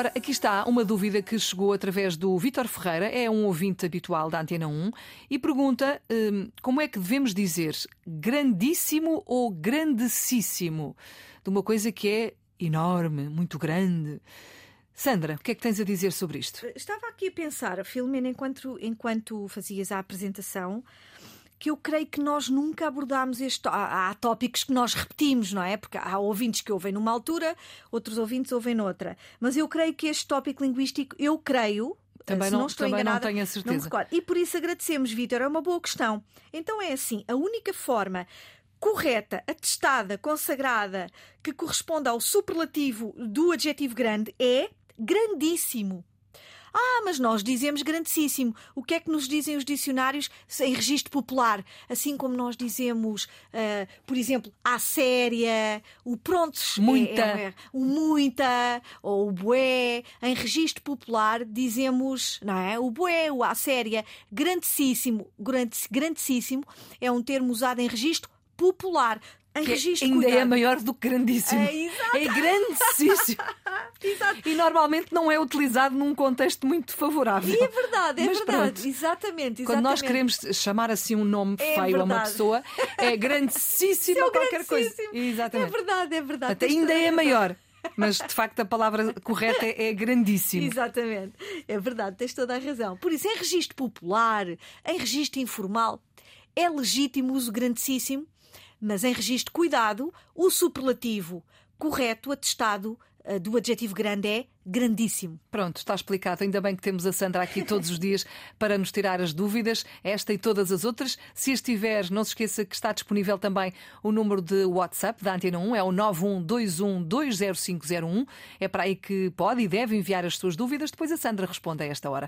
Ora, aqui está uma dúvida que chegou através do Vítor Ferreira, é um ouvinte habitual da Antena 1, e pergunta hum, como é que devemos dizer grandíssimo ou grandíssimo de uma coisa que é enorme, muito grande. Sandra, o que é que tens a dizer sobre isto? Estava aqui a pensar, Filomena, enquanto, enquanto fazias a apresentação, que eu creio que nós nunca abordámos este. Há, há, tópicos que nós repetimos, não é? Porque há ouvintes que ouvem numa altura, outros ouvintes ouvem noutra. Mas eu creio que este tópico linguístico, eu creio. Também não, não estou também enganada, não tenho a certeza. Não e por isso agradecemos, Vítor. É uma boa questão. Então é assim: a única forma correta, atestada, consagrada, que corresponde ao superlativo do adjetivo grande é grandíssimo. Ah, mas nós dizemos grandíssimo. O que é que nos dizem os dicionários em registro popular? Assim como nós dizemos, uh, por exemplo, a séria, o prontos, muita, é, é, o muita ou o bué. Em registro popular dizemos, não é? O bué, o a séria, grandíssimo, grandíssimo é um termo usado em registro popular em que registro ainda cuidado. é maior do que grandíssimo. É, exato. é grandíssimo. E normalmente não é utilizado num contexto muito favorável. E é verdade, é Mas verdade. pronto. Exatamente, exatamente. Quando nós queremos chamar assim um nome É feio a uma verdade. pessoa, é grandíssimo ou qualquer coisa. grandíssimo. Exatamente. É verdade, é verdade. Até ainda é razão. maior. Mas de facto a palavra correta é, é grandíssimo. Exatamente. É verdade, tens toda a razão. Por isso, em registro popular, em registro informal, é legítimo o uso grandíssimo, mas em registro cuidado, o superlativo correto, atestado eh, do adjetivo grande é grandíssimo. Pronto, está explicado. Ainda bem que temos a Sandra aqui todos os dias para nos tirar as dúvidas, esta e todas as outras. Se estiver, não se esqueça que está disponível também o número de WhatsApp da Antena 1, é o 912120501. É para aí que pode e deve enviar as suas dúvidas. Depois a Sandra responde a esta hora.